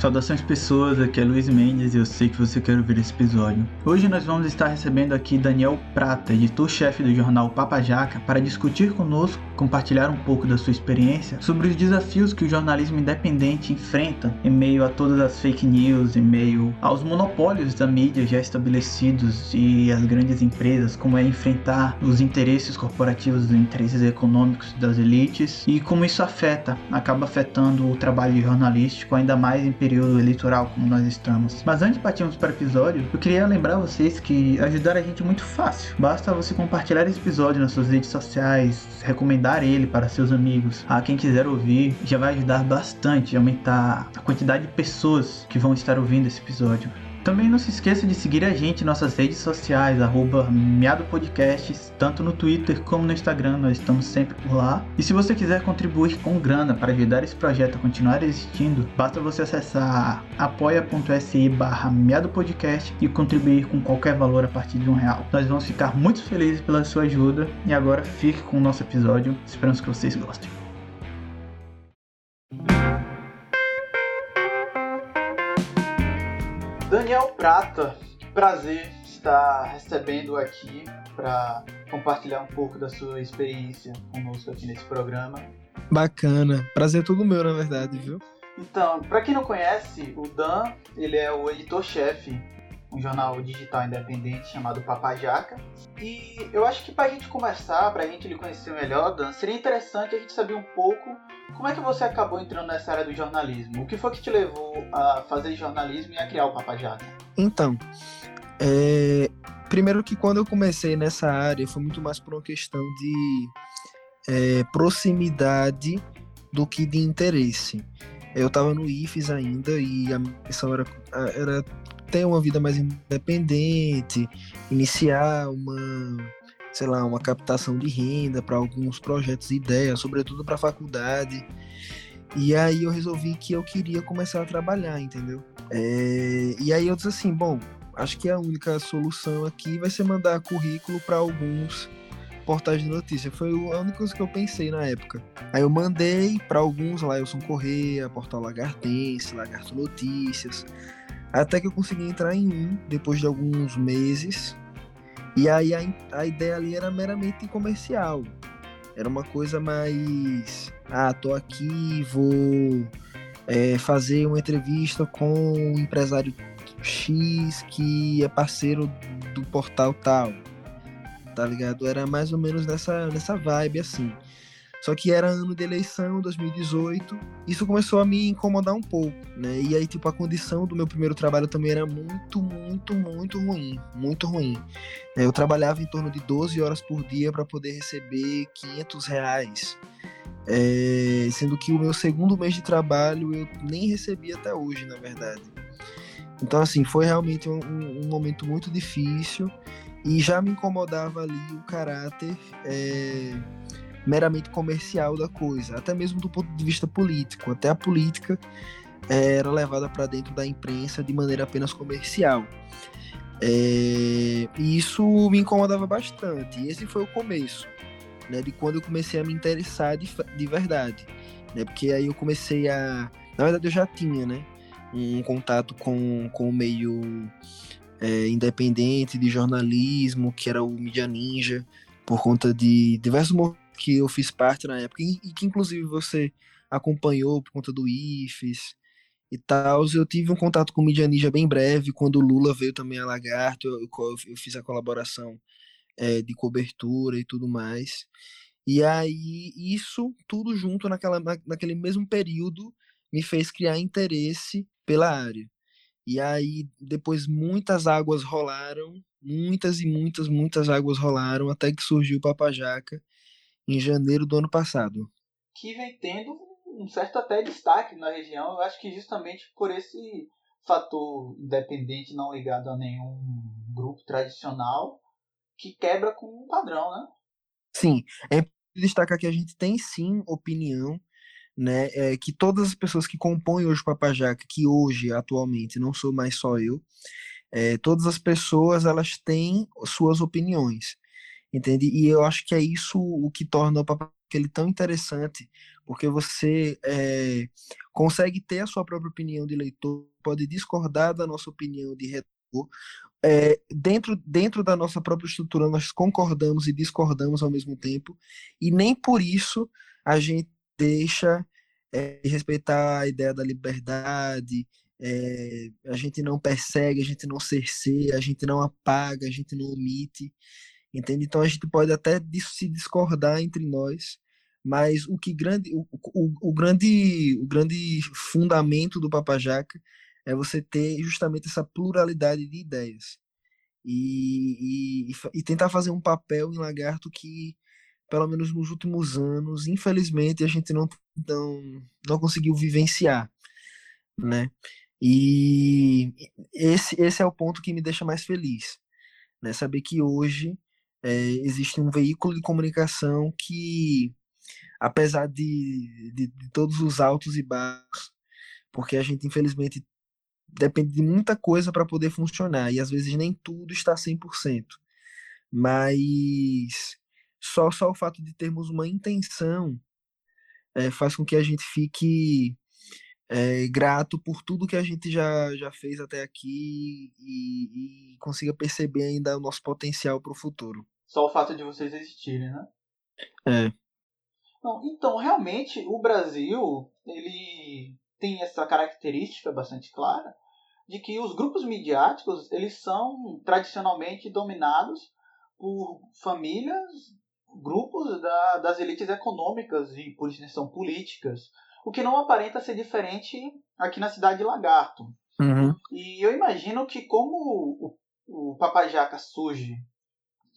Saudações pessoas, aqui é Luiz Mendes e eu sei que você quer ouvir esse episódio. Hoje nós vamos estar recebendo aqui Daniel Prata, editor-chefe do jornal Papa Jaca, para discutir conosco, compartilhar um pouco da sua experiência sobre os desafios que o jornalismo independente enfrenta em meio a todas as fake news, em meio aos monopólios da mídia já estabelecidos e as grandes empresas, como é enfrentar os interesses corporativos, os interesses econômicos das elites e como isso afeta, acaba afetando o trabalho jornalístico ainda mais em período eleitoral como nós estamos. Mas antes de partirmos para o episódio, eu queria lembrar vocês que ajudar a gente é muito fácil. Basta você compartilhar esse episódio nas suas redes sociais, recomendar ele para seus amigos. A quem quiser ouvir, já vai ajudar bastante a aumentar a quantidade de pessoas que vão estar ouvindo esse episódio. Também não se esqueça de seguir a gente em nossas redes sociais, arroba Podcasts, tanto no Twitter como no Instagram, nós estamos sempre por lá. E se você quiser contribuir com grana para ajudar esse projeto a continuar existindo, basta você acessar apoia.se barra Podcast e contribuir com qualquer valor a partir de um real. Nós vamos ficar muito felizes pela sua ajuda e agora fique com o nosso episódio, esperamos que vocês gostem. Daniel Prata, que prazer estar recebendo aqui para compartilhar um pouco da sua experiência conosco aqui nesse programa. Bacana, prazer é todo meu na verdade, viu? Então, para quem não conhece, o Dan, ele é o editor-chefe um jornal digital independente chamado Papajaca. E eu acho que para a gente começar, para a gente lhe conhecer melhor, Dan, seria interessante a gente saber um pouco como é que você acabou entrando nessa área do jornalismo. O que foi que te levou a fazer jornalismo e a criar o Papajaca? Então, é... primeiro que quando eu comecei nessa área foi muito mais por uma questão de é, proximidade do que de interesse. Eu estava no IFES ainda e a missão era, era ter uma vida mais independente, iniciar uma, sei lá, uma captação de renda para alguns projetos e ideias, sobretudo para a faculdade. E aí eu resolvi que eu queria começar a trabalhar, entendeu? É, e aí eu disse assim, bom, acho que a única solução aqui vai ser mandar currículo para alguns portais de notícia. Foi a única coisa que eu pensei na época. Aí eu mandei para alguns, lá Elson Correia, Portal Lagartense, Lagarto Notícias. Até que eu consegui entrar em um depois de alguns meses. E aí a, a ideia ali era meramente comercial. Era uma coisa mais. Ah, tô aqui, vou é, fazer uma entrevista com um empresário X que é parceiro do portal tal. Tá ligado? Era mais ou menos nessa, nessa vibe assim. Só que era ano de eleição, 2018. Isso começou a me incomodar um pouco, né? E aí, tipo, a condição do meu primeiro trabalho também era muito, muito, muito ruim. Muito ruim. É, eu trabalhava em torno de 12 horas por dia para poder receber 500 reais. É, sendo que o meu segundo mês de trabalho eu nem recebi até hoje, na verdade. Então, assim, foi realmente um, um momento muito difícil e já me incomodava ali o caráter. É, meramente comercial da coisa, até mesmo do ponto de vista político. Até a política era levada para dentro da imprensa de maneira apenas comercial. É, e isso me incomodava bastante. E esse foi o começo, né, de quando eu comecei a me interessar de, de verdade, né, porque aí eu comecei a, na verdade eu já tinha, né, um contato com, com o meio é, independente de jornalismo, que era o Media Ninja, por conta de diversos que eu fiz parte na época, e, que inclusive você acompanhou por conta do IFES e tal. Eu tive um contato com o Mídia Ninja bem breve, quando o Lula veio também a Lagarto, eu, eu, fiz a colaboração é, de cobertura e tudo mais. E aí, isso tudo junto naquela, naquele mesmo período me fez criar interesse pela área. E aí, depois, muitas águas rolaram, muitas e muitas, muitas águas rolaram, até que surgiu o Papajaca, em janeiro do ano passado. Que vem tendo um certo até destaque na região, eu acho que justamente por esse fator independente, não ligado a nenhum grupo tradicional, que quebra com um padrão, né? Sim, é destacar que a gente tem sim opinião, né? É, que todas as pessoas que compõem hoje o Papajaca, que hoje, atualmente, não sou mais só eu, é, todas as pessoas elas têm suas opiniões entende? E eu acho que é isso o que torna o ele tão interessante, porque você é, consegue ter a sua própria opinião de leitor, pode discordar da nossa opinião de retor. É, dentro, dentro da nossa própria estrutura, nós concordamos e discordamos ao mesmo tempo, e nem por isso a gente deixa é, respeitar a ideia da liberdade, é, a gente não persegue, a gente não cerceia, a gente não apaga, a gente não omite, entende? Então a gente pode até se discordar entre nós, mas o que grande, o, o, o grande, o grande fundamento do Papajaca é você ter justamente essa pluralidade de ideias e, e, e tentar fazer um papel em Lagarto que pelo menos nos últimos anos, infelizmente a gente não não, não conseguiu vivenciar, né? E esse, esse é o ponto que me deixa mais feliz, né? Saber que hoje é, existe um veículo de comunicação que, apesar de, de, de todos os altos e baixos, porque a gente infelizmente depende de muita coisa para poder funcionar e às vezes nem tudo está 100%. Mas só só o fato de termos uma intenção é, faz com que a gente fique é, grato por tudo que a gente já, já fez até aqui e, e consiga perceber ainda o nosso potencial para o futuro. Só o fato de vocês existirem, né? É. Não, então, realmente, o Brasil ele tem essa característica bastante clara de que os grupos midiáticos eles são tradicionalmente dominados por famílias, grupos da, das elites econômicas e por extensão políticas o que não aparenta ser diferente aqui na cidade de Lagarto. Uhum. E eu imagino que como o, o Papajaca surge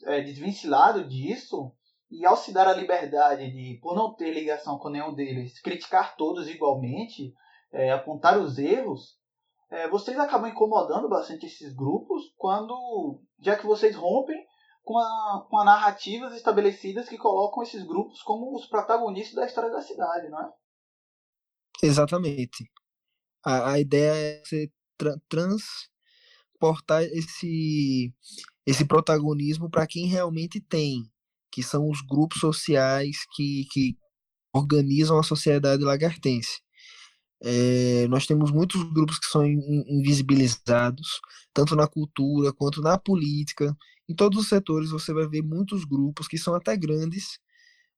é, disso, e ao se dar a liberdade de, por não ter ligação com nenhum deles, criticar todos igualmente, é, apontar os erros, é, vocês acabam incomodando bastante esses grupos quando, já que vocês rompem com, a, com a narrativas estabelecidas que colocam esses grupos como os protagonistas da história da cidade, não é? Exatamente. A, a ideia é você tra transportar esse, esse protagonismo para quem realmente tem, que são os grupos sociais que, que organizam a sociedade lagartense. É, nós temos muitos grupos que são invisibilizados, tanto na cultura quanto na política. Em todos os setores você vai ver muitos grupos que são até grandes,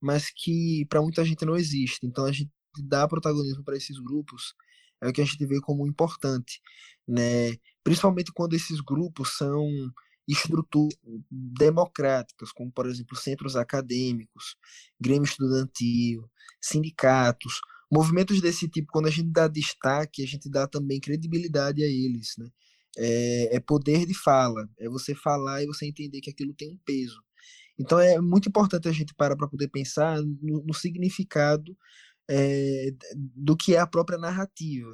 mas que para muita gente não existe. Então a gente dar protagonismo para esses grupos é o que a gente vê como importante, né? Principalmente quando esses grupos são estruturas democráticas, como por exemplo centros acadêmicos, grêmio estudantil, sindicatos, movimentos desse tipo. Quando a gente dá destaque, a gente dá também credibilidade a eles, né? É, é poder de fala, é você falar e você entender que aquilo tem um peso. Então é muito importante a gente parar para poder pensar no, no significado é, do que é a própria narrativa.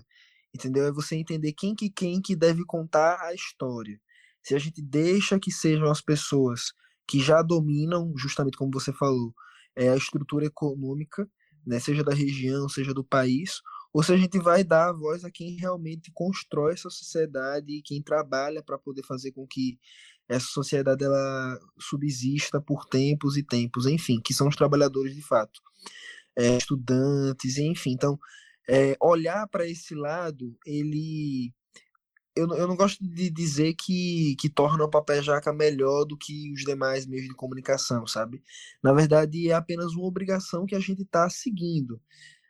Entendeu? É você entender quem que quem que deve contar a história. Se a gente deixa que sejam as pessoas que já dominam, justamente como você falou, é, a estrutura econômica, né, seja da região, seja do país, ou se a gente vai dar a voz a quem realmente constrói essa sociedade e quem trabalha para poder fazer com que essa sociedade ela subsista por tempos e tempos, enfim, que são os trabalhadores de fato é, estudantes, enfim. Então, é, olhar para esse lado, ele. Eu, eu não gosto de dizer que, que torna o papel jaca melhor do que os demais meios de comunicação, sabe? Na verdade, é apenas uma obrigação que a gente está seguindo.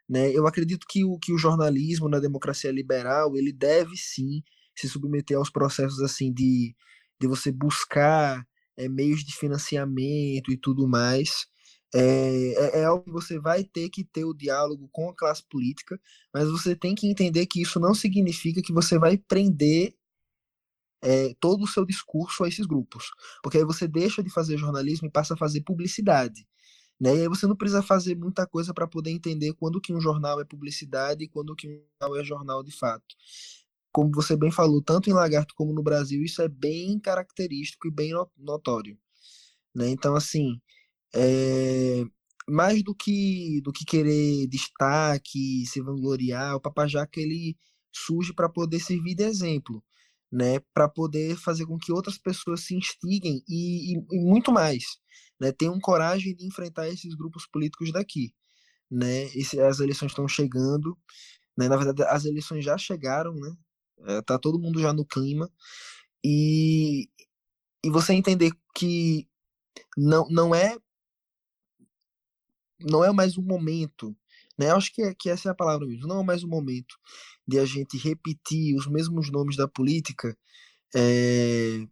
Né? Eu acredito que o, que o jornalismo na democracia liberal ele deve sim se submeter aos processos assim de, de você buscar é, meios de financiamento e tudo mais é, é, é, algo que você vai ter que ter o diálogo com a classe política, mas você tem que entender que isso não significa que você vai prender é, todo o seu discurso a esses grupos. Porque aí você deixa de fazer jornalismo e passa a fazer publicidade. Né? E aí você não precisa fazer muita coisa para poder entender quando que um jornal é publicidade e quando que um jornal é jornal de fato. Como você bem falou, tanto em Lagarto como no Brasil, isso é bem característico e bem notório. Né? Então, assim, é, mais do que do que querer destaque, se vangloriar, o Papajaca ele surge para poder servir de exemplo, né, para poder fazer com que outras pessoas se instiguem e, e, e muito mais, né, tenham coragem de enfrentar esses grupos políticos daqui, né, Esse, as eleições estão chegando, né, na verdade as eleições já chegaram, né, é, tá todo mundo já no clima e, e você entender que não, não é não é mais um momento, né? Acho que, é, que essa é a palavra mesmo. Não é mais um momento de a gente repetir os mesmos nomes da política, é,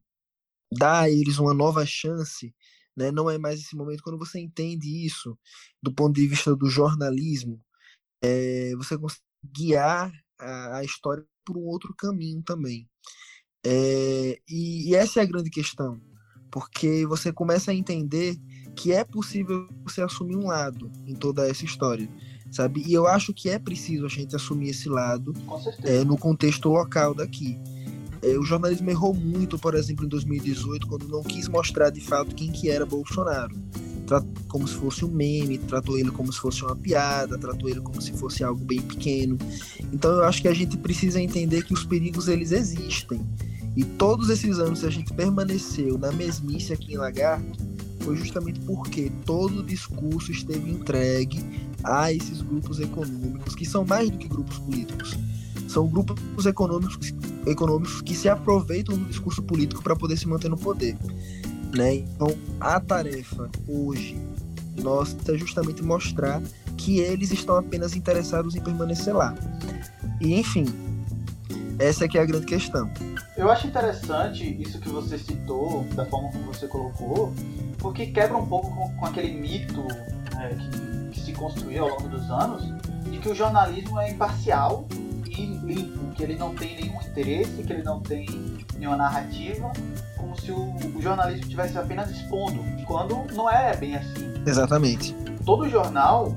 dar a eles uma nova chance, né? Não é mais esse momento quando você entende isso do ponto de vista do jornalismo, é, você consegue guiar a, a, história por um outro caminho também. É, e, e essa é a grande questão, porque você começa a entender que é possível você assumir um lado em toda essa história, sabe? E eu acho que é preciso a gente assumir esse lado é, no contexto local daqui. É, o jornalismo errou muito, por exemplo, em 2018, quando não quis mostrar de fato quem que era Bolsonaro. Tratou como se fosse um meme, tratou ele como se fosse uma piada, tratou ele como se fosse algo bem pequeno. Então eu acho que a gente precisa entender que os perigos eles existem. E todos esses anos, se a gente permaneceu na mesmice aqui em Lagarto, foi justamente porque todo o discurso esteve entregue a esses grupos econômicos, que são mais do que grupos políticos. São grupos econômicos, econômicos que se aproveitam do discurso político para poder se manter no poder. Né? Então, a tarefa hoje nossa é justamente mostrar que eles estão apenas interessados em permanecer lá. E, enfim, essa é que é a grande questão. Eu acho interessante isso que você citou, da forma como você colocou, porque quebra um pouco com, com aquele mito é, que, que, se construiu ao longo dos anos de que o jornalismo é imparcial e limpo, que ele não tem nenhum interesse, que ele não tem nenhuma narrativa, como se o, o jornalismo estivesse apenas expondo, quando não é bem assim. Exatamente. Todo jornal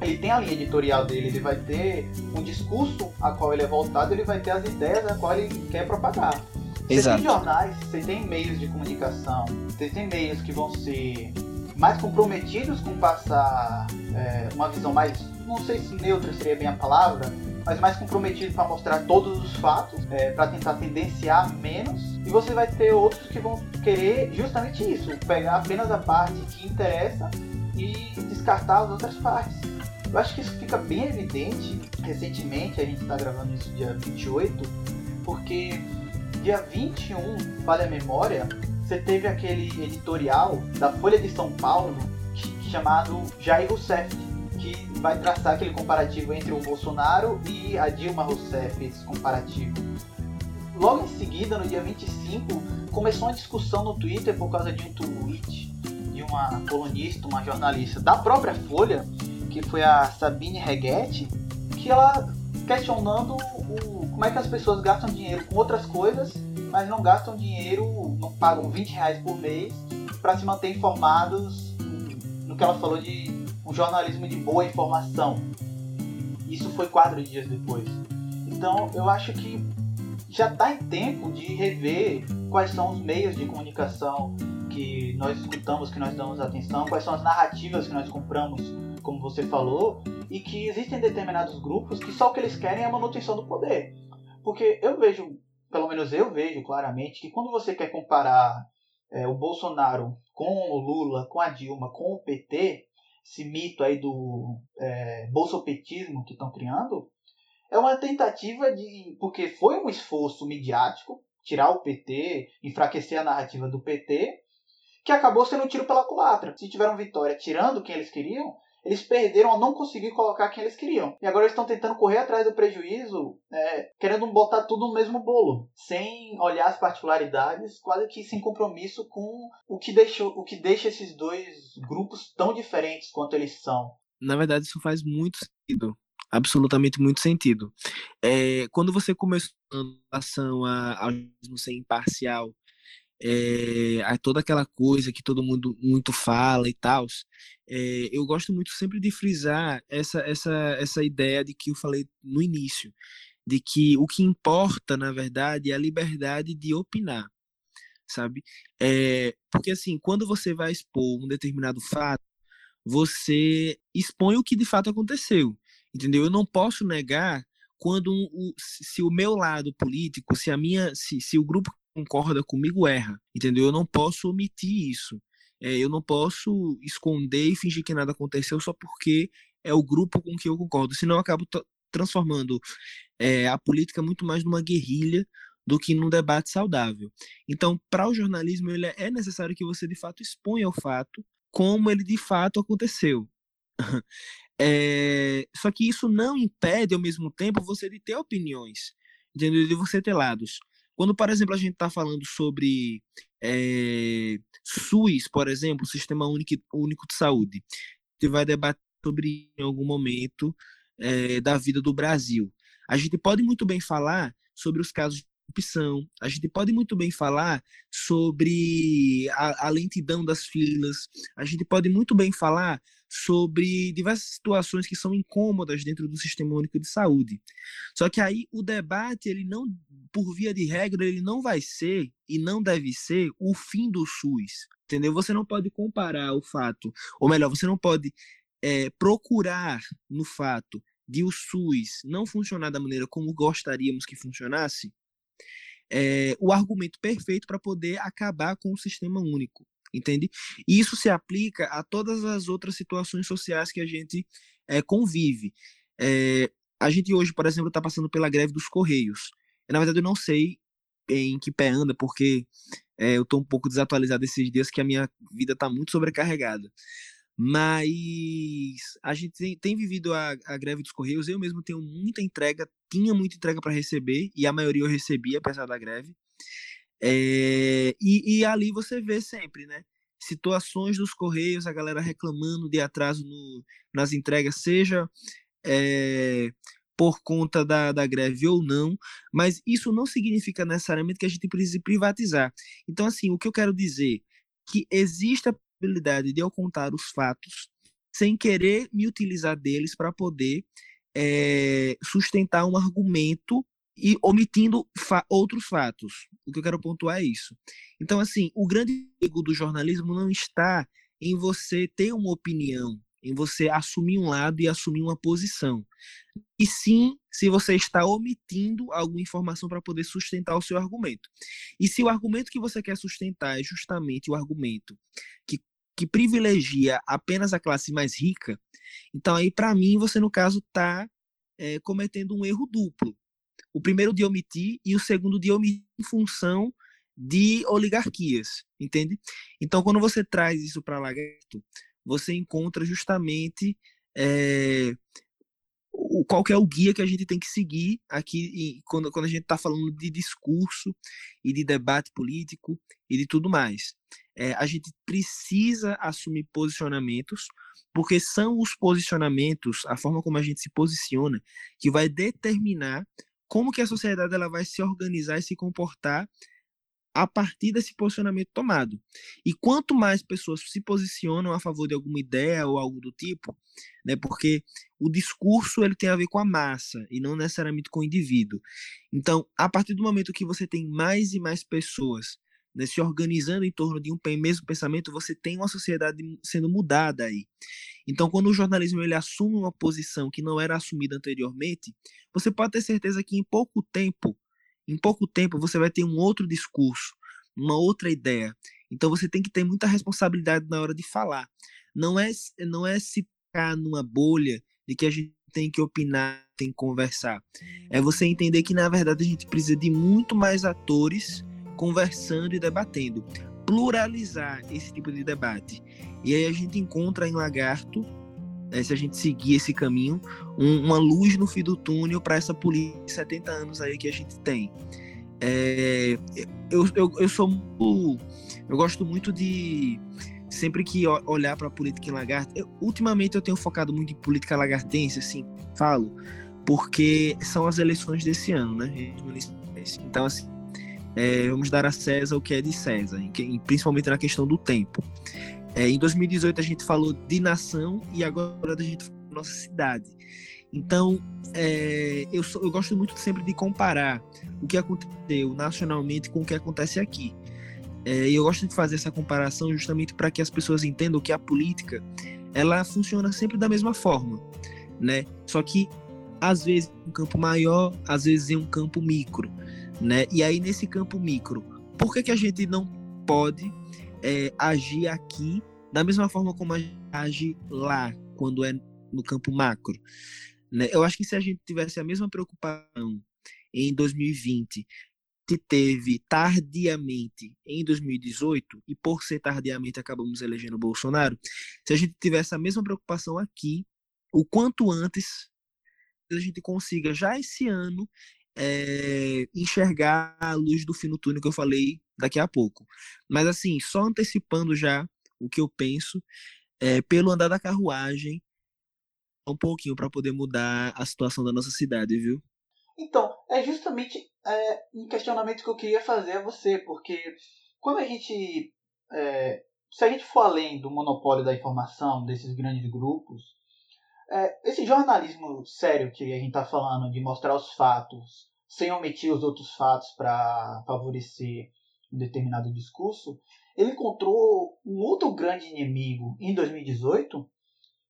ele tem a linha editorial dele, ele vai ter um discurso a qual ele é voltado, ele vai ter as ideias a qual ele quer propagar. Exato. Você tem jornais, você tem meios de comunicação, você tem meios que vão ser mais comprometidos com passar é, uma visão mais, não sei se neutra seria bem a palavra, mas mais comprometido para mostrar todos os fatos, é, para tentar tendenciar menos. E você vai ter outros que vão querer justamente isso, pegar apenas a parte que interessa e descartar as outras partes. Eu acho que isso fica bem evidente recentemente, a gente está gravando isso dia 28, porque dia 21, vale a memória, você teve aquele editorial da Folha de São Paulo chamado Jair Rousseff, que vai traçar aquele comparativo entre o Bolsonaro e a Dilma Rousseff, esse comparativo. Logo em seguida, no dia 25, começou uma discussão no Twitter por causa de um tweet de uma colunista, uma jornalista da própria Folha, que foi a Sabine Reggetti, que ela questionando o, como é que as pessoas gastam dinheiro com outras coisas, mas não gastam dinheiro, não pagam 20 reais por mês para se manter informados no que ela falou de um jornalismo de boa informação. Isso foi quatro dias depois. Então eu acho que já está em tempo de rever quais são os meios de comunicação que nós escutamos, que nós damos atenção, quais são as narrativas que nós compramos, como você falou, e que existem determinados grupos que só o que eles querem é a manutenção do poder. Porque eu vejo, pelo menos eu vejo claramente, que quando você quer comparar é, o Bolsonaro com o Lula, com a Dilma, com o PT, esse mito aí do é, bolsopetismo que estão criando, é uma tentativa de. Porque foi um esforço midiático tirar o PT, enfraquecer a narrativa do PT, que acabou sendo um tiro pela culatra. Se tiveram vitória tirando quem eles queriam, eles perderam a não conseguir colocar quem eles queriam. E agora eles estão tentando correr atrás do prejuízo, é, querendo botar tudo no mesmo bolo, sem olhar as particularidades, quase que sem compromisso com o que, deixou, o que deixa esses dois grupos tão diferentes quanto eles são. Na verdade, isso faz muito sentido. Absolutamente muito sentido. É, quando você começou em relação ao ser imparcial é, toda aquela coisa que todo mundo muito fala e tal, é, eu gosto muito sempre de frisar essa, essa, essa ideia de que eu falei no início, de que o que importa, na verdade, é a liberdade de opinar, sabe? É, porque, assim, quando você vai expor um determinado fato, você expõe o que de fato aconteceu, entendeu? Eu não posso negar quando o, se o meu lado político, se a minha, se, se o grupo concorda comigo erra, entendeu? Eu não posso omitir isso. É, eu não posso esconder e fingir que nada aconteceu só porque é o grupo com que eu concordo, senão eu acabo transformando é, a política muito mais numa guerrilha do que num debate saudável. Então, para o jornalismo, ele é necessário que você de fato exponha o fato como ele de fato aconteceu. É, só que isso não impede, ao mesmo tempo, você de ter opiniões, de você ter lados. Quando, por exemplo, a gente está falando sobre é, SUS, por exemplo, Sistema Único, Único de Saúde, você vai debater sobre em algum momento é, da vida do Brasil. A gente pode muito bem falar sobre os casos corrupção, a gente pode muito bem falar sobre a, a lentidão das filas, a gente pode muito bem falar sobre diversas situações que são incômodas dentro do sistema único de saúde. Só que aí o debate, ele não, por via de regra, ele não vai ser e não deve ser o fim do SUS, entendeu? Você não pode comparar o fato, ou melhor, você não pode é, procurar no fato de o SUS não funcionar da maneira como gostaríamos que funcionasse, é, o argumento perfeito para poder acabar com o sistema único entende? E isso se aplica a todas as outras situações sociais que a gente é, convive. É, a gente hoje, por exemplo, está passando pela greve dos Correios. Na verdade, eu não sei em que pé anda, porque é, eu estou um pouco desatualizado esses dias, que a minha vida está muito sobrecarregada. Mas a gente tem, tem vivido a, a, greve dos Correios. Eu mesmo tenho muita entrega, tinha muita entrega para receber, e a maioria eu recebia, apesar da greve. É, e, e, ali você vê sempre, né? Situações dos Correios, a galera reclamando de atraso no, nas entregas, seja é, por conta da, da greve ou não, mas isso não significa necessariamente que a gente precise privatizar. Então, assim, o que eu quero dizer que existe a de eu contar os fatos sem querer me utilizar deles para poder é, sustentar um argumento e omitindo fa outros fatos. O que eu quero pontuar é isso. Então, assim, o grande perigo do jornalismo não está em você ter uma opinião, em você assumir um lado e assumir uma posição. E sim, se você está omitindo alguma informação para poder sustentar o seu argumento. E se o argumento que você quer sustentar é justamente o argumento que, que privilegia apenas a classe mais rica, então aí, para mim, você, no caso, está é, cometendo um erro duplo o primeiro de omitir e o segundo de omitir em função de oligarquias, entende? Então, quando você traz isso para Lagarto, você encontra justamente é, o, qual é o guia que a gente tem que seguir aqui quando, quando a gente está falando de discurso e de debate político e de tudo mais. É, a gente precisa assumir posicionamentos, porque são os posicionamentos, a forma como a gente se posiciona, que vai determinar como que a sociedade ela vai se organizar e se comportar a partir desse posicionamento tomado. E quanto mais pessoas se posicionam a favor de alguma ideia ou algo do tipo, né, porque o discurso ele tem a ver com a massa e não necessariamente com o indivíduo. Então, a partir do momento que você tem mais e mais pessoas né, se organizando em torno de um mesmo pensamento, você tem uma sociedade sendo mudada aí. Então, quando o jornalismo ele assume uma posição que não era assumida anteriormente, você pode ter certeza que em pouco tempo, em pouco tempo você vai ter um outro discurso, uma outra ideia. Então, você tem que ter muita responsabilidade na hora de falar. Não é não é se ficar numa bolha de que a gente tem que opinar, tem que conversar. É você entender que na verdade a gente precisa de muito mais atores conversando e debatendo. Pluralizar esse tipo de debate. E aí a gente encontra em Lagarto, né, se a gente seguir esse caminho, um, uma luz no fim do túnel para essa política de 70 anos aí que a gente tem. É, eu, eu, eu sou eu gosto muito de sempre que olhar para a política em lagarto eu, ultimamente eu tenho focado muito em política lagartense assim falo porque são as eleições desse ano né então assim é, vamos dar a César o que é de César, principalmente na questão do tempo. É, em 2018 a gente falou de nação e agora a gente fala da nossa cidade. Então, é, eu, sou, eu gosto muito sempre de comparar o que aconteceu nacionalmente com o que acontece aqui. É, eu gosto de fazer essa comparação justamente para que as pessoas entendam que a política ela funciona sempre da mesma forma, né? Só que às vezes um campo maior, às vezes em um campo micro, né? E aí nesse campo micro, por que, que a gente não pode é, agir aqui da mesma forma como age lá, quando é no campo macro? Né? Eu acho que se a gente tivesse a mesma preocupação em 2020 que teve tardiamente em 2018, e por ser tardiamente acabamos elegendo Bolsonaro, se a gente tivesse a mesma preocupação aqui, o quanto antes a gente consiga já esse ano é, enxergar a luz do fim do túnel que eu falei daqui a pouco. Mas assim, só antecipando já o que eu penso, é, pelo andar da carruagem, um pouquinho para poder mudar a situação da nossa cidade, viu? Então, é justamente é, um questionamento que eu queria fazer a você, porque quando a gente. É, se a gente for além do monopólio da informação desses grandes grupos, é, esse jornalismo sério que a gente está falando, de mostrar os fatos sem omitir os outros fatos para favorecer um determinado discurso, ele encontrou um outro grande inimigo em 2018,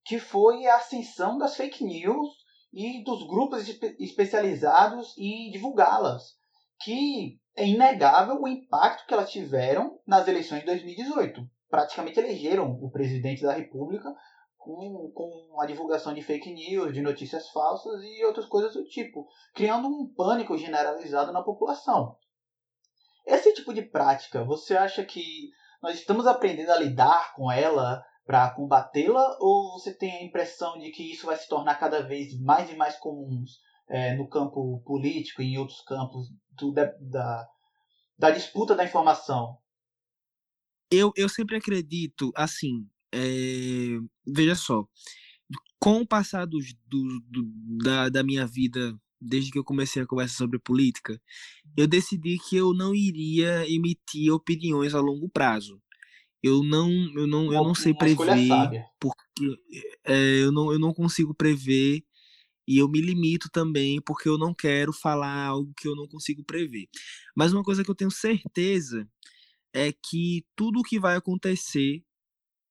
que foi a ascensão das fake news e dos grupos especializados em divulgá-las, que é inegável o impacto que elas tiveram nas eleições de 2018. Praticamente elegeram o presidente da República com, com a divulgação de fake news, de notícias falsas e outras coisas do tipo, criando um pânico generalizado na população. Esse tipo de prática, você acha que nós estamos aprendendo a lidar com ela para combatê-la ou você tem a impressão de que isso vai se tornar cada vez mais e mais comuns é, no campo político e em outros campos do, da, da, da, disputa da informação? Eu, eu sempre acredito, assim, é, veja só, com o passar do, do, do, da, da minha vida, desde que eu comecei a conversar sobre política, eu decidi que eu não iria emitir opiniões a longo prazo. Eu não eu não eu não sei prever porque é, eu não eu não consigo prever e eu me limito também porque eu não quero falar algo que eu não consigo prever. Mas uma coisa que eu tenho certeza é que tudo o que vai acontecer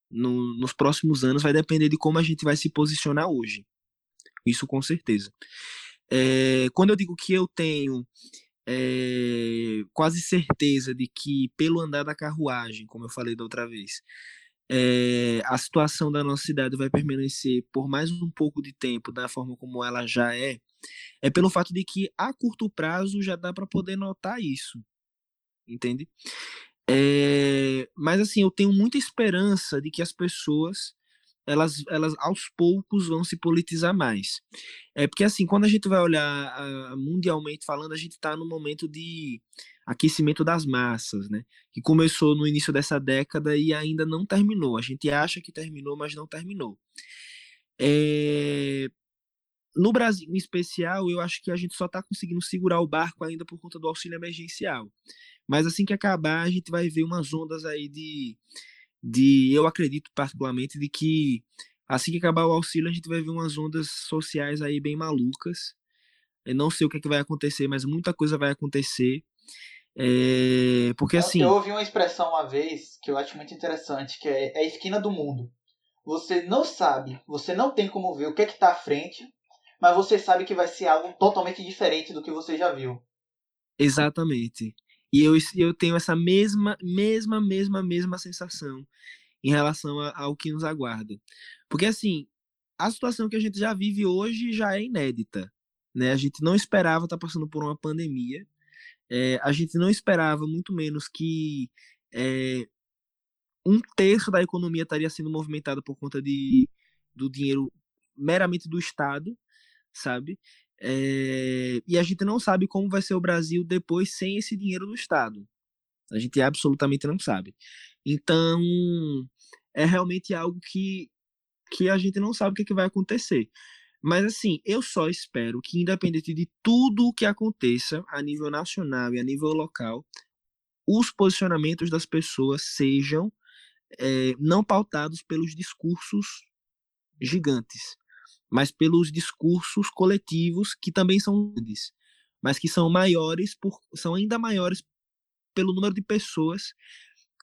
no, nos próximos anos vai depender de como a gente vai se posicionar hoje. Isso com certeza é, quando eu digo que eu tenho é, quase certeza de que, pelo andar da carruagem, como eu falei da outra vez, é, a situação da nossa cidade vai permanecer por mais um pouco de tempo da forma como ela já é, é pelo fato de que a curto prazo já dá para poder notar isso, entende? É, mas assim, eu tenho muita esperança de que as pessoas elas, elas aos poucos vão se politizar mais. É porque assim, quando a gente vai olhar uh, mundialmente falando, a gente está no momento de aquecimento das massas, né? Que começou no início dessa década e ainda não terminou. A gente acha que terminou, mas não terminou. É... No Brasil, em especial, eu acho que a gente só está conseguindo segurar o barco ainda por conta do auxílio emergencial. Mas assim que acabar, a gente vai ver umas ondas aí de de eu acredito particularmente de que assim que acabar o auxílio a gente vai ver umas ondas sociais aí bem malucas. Eu não sei o que, é que vai acontecer, mas muita coisa vai acontecer. É, porque assim. Eu ouvi uma expressão uma vez que eu acho muito interessante, que é, é a esquina do mundo. Você não sabe, você não tem como ver o que é que está à frente, mas você sabe que vai ser algo totalmente diferente do que você já viu. Exatamente. E eu, eu tenho essa mesma, mesma, mesma, mesma sensação em relação a, ao que nos aguarda. Porque, assim, a situação que a gente já vive hoje já é inédita. Né? A gente não esperava estar tá passando por uma pandemia. É, a gente não esperava, muito menos, que é, um terço da economia estaria sendo movimentada por conta de, do dinheiro meramente do Estado, sabe? É, e a gente não sabe como vai ser o Brasil depois sem esse dinheiro do Estado. A gente absolutamente não sabe. Então, é realmente algo que, que a gente não sabe o que, é que vai acontecer. Mas assim, eu só espero que, independente de tudo o que aconteça a nível nacional e a nível local, os posicionamentos das pessoas sejam é, não pautados pelos discursos gigantes, mas pelos discursos coletivos que também são grandes, mas que são maiores por são ainda maiores pelo número de pessoas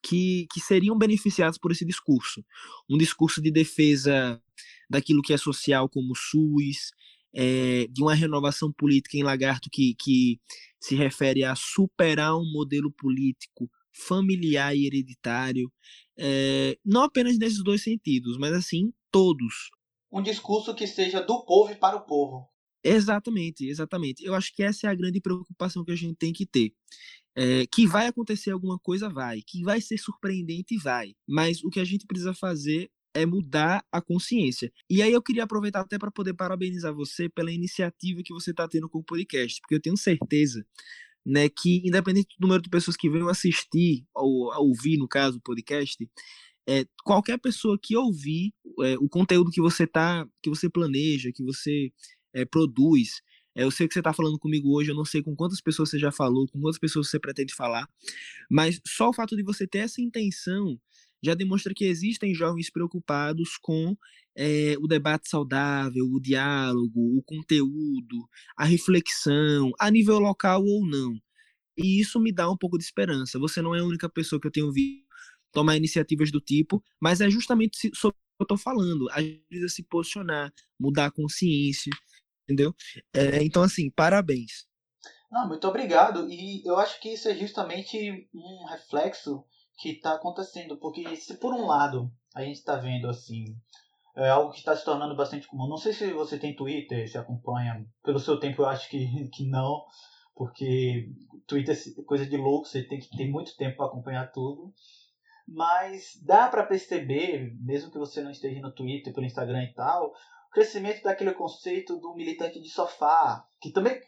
que, que seriam beneficiadas por esse discurso. Um discurso de defesa daquilo que é social, como o SUS, é, de uma renovação política em Lagarto que, que se refere a superar um modelo político familiar e hereditário, é, não apenas nesses dois sentidos, mas assim, todos. Um discurso que seja do povo e para o povo. Exatamente, exatamente. Eu acho que essa é a grande preocupação que a gente tem que ter. É, que vai acontecer alguma coisa, vai. Que vai ser surpreendente, vai. Mas o que a gente precisa fazer é mudar a consciência. E aí eu queria aproveitar até para poder parabenizar você pela iniciativa que você está tendo com o podcast, porque eu tenho certeza né, que independente do número de pessoas que venham assistir ou ouvir, no caso, o podcast, é, qualquer pessoa que ouvir é, o conteúdo que você tá, que você planeja, que você é, produz, é, eu sei que você está falando comigo hoje, eu não sei com quantas pessoas você já falou, com quantas pessoas você pretende falar, mas só o fato de você ter essa intenção já demonstra que existem jovens preocupados com é, o debate saudável, o diálogo, o conteúdo, a reflexão, a nível local ou não. E isso me dá um pouco de esperança. Você não é a única pessoa que eu tenho visto tomar iniciativas do tipo, mas é justamente sobre o que eu estou falando. A gente precisa se posicionar, mudar a consciência, entendeu? É, então, assim, parabéns. Não, muito obrigado. E eu acho que isso é justamente um reflexo que está acontecendo, porque se por um lado a gente está vendo assim é algo que está se tornando bastante comum. Não sei se você tem Twitter, se acompanha. Pelo seu tempo eu acho que, que não, porque Twitter é coisa de louco, você tem que ter muito tempo para acompanhar tudo. Mas dá para perceber, mesmo que você não esteja no Twitter, pelo Instagram e tal, o crescimento daquele conceito do militante de sofá, que também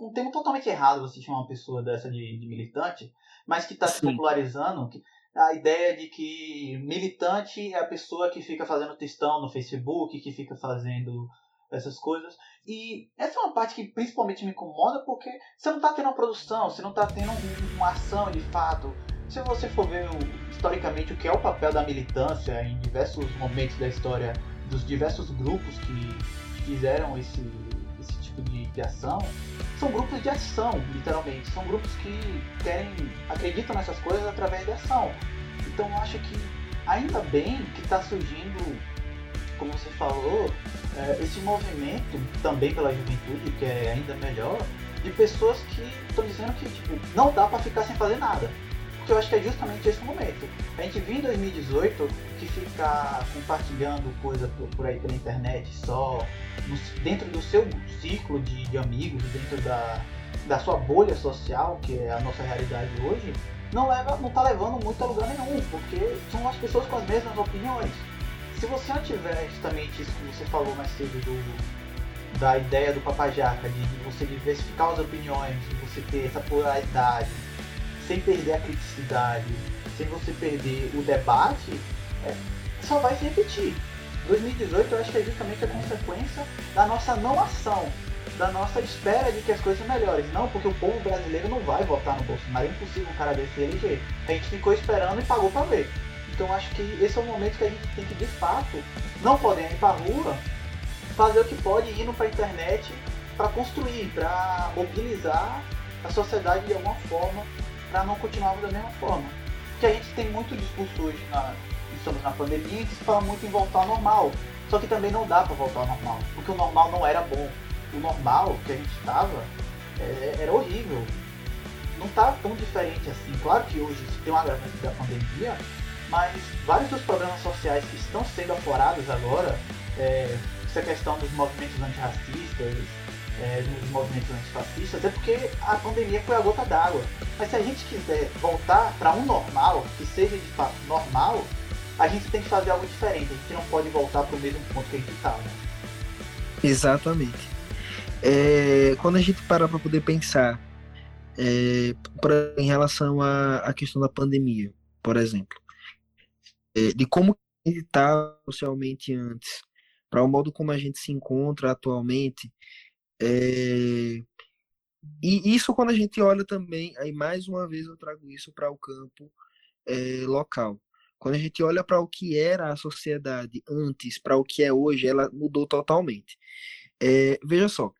um termo totalmente errado você chamar uma pessoa dessa de, de militante, mas que está se popularizando a ideia de que militante é a pessoa que fica fazendo textão no Facebook, que fica fazendo essas coisas. E essa é uma parte que principalmente me incomoda porque você não está tendo uma produção, você não está tendo uma ação de fato. Se você for ver historicamente o que é o papel da militância em diversos momentos da história dos diversos grupos que fizeram esse tipo de, de ação, são grupos de ação, literalmente. São grupos que querem, acreditam nessas coisas através de ação. Então eu acho que ainda bem que está surgindo, como você falou, é, esse movimento também pela juventude, que é ainda melhor, de pessoas que estão dizendo que tipo, não dá para ficar sem fazer nada. Porque eu acho que é justamente esse momento. A gente viu em 2018 que ficar compartilhando coisa por, por aí pela internet só, no, dentro do seu ciclo de, de amigos, dentro da, da sua bolha social, que é a nossa realidade hoje, não leva, não tá levando muito a lugar nenhum, porque são as pessoas com as mesmas opiniões. Se você não tiver justamente isso que você falou mais cedo do, da ideia do papajaca, de você diversificar as opiniões, de você ter essa pluralidade, sem perder a criticidade, sem você perder o debate, é, só vai se repetir. 2018 eu acho que é justamente a consequência da nossa não ação, da nossa espera de que as coisas melhores. Não, porque o povo brasileiro não vai votar no Bolsonaro, é impossível um cara desse eleger. A gente ficou esperando e pagou para ver. Então acho que esse é o momento que a gente tem que de fato, não podendo ir para rua, fazer o que pode indo para a internet para construir, para mobilizar a sociedade de alguma forma para não continuarmos da mesma forma. Porque a gente tem muito discurso hoje, na, estamos na pandemia, que se fala muito em voltar ao normal. Só que também não dá para voltar ao normal, porque o normal não era bom. O normal que a gente estava é, era horrível. Não está tão diferente assim. Claro que hoje tem um agravamento da pandemia, mas vários dos problemas sociais que estão sendo aflorados agora, é, essa questão dos movimentos antirracistas, é, movimentos antifascistas é porque a pandemia foi a gota d'água. Mas se a gente quiser voltar para um normal, que seja de fato normal, a gente tem que fazer algo diferente. A gente não pode voltar para o mesmo ponto que a gente estava. Né? Exatamente. É, quando a gente para para poder pensar é, pra, em relação à, questão da pandemia, por exemplo, é, de como a gente estava socialmente antes, para o modo como a gente se encontra atualmente, é... E isso quando a gente olha também, aí mais uma vez eu trago isso para o campo é, local. Quando a gente olha para o que era a sociedade antes, para o que é hoje, ela mudou totalmente. É, veja só,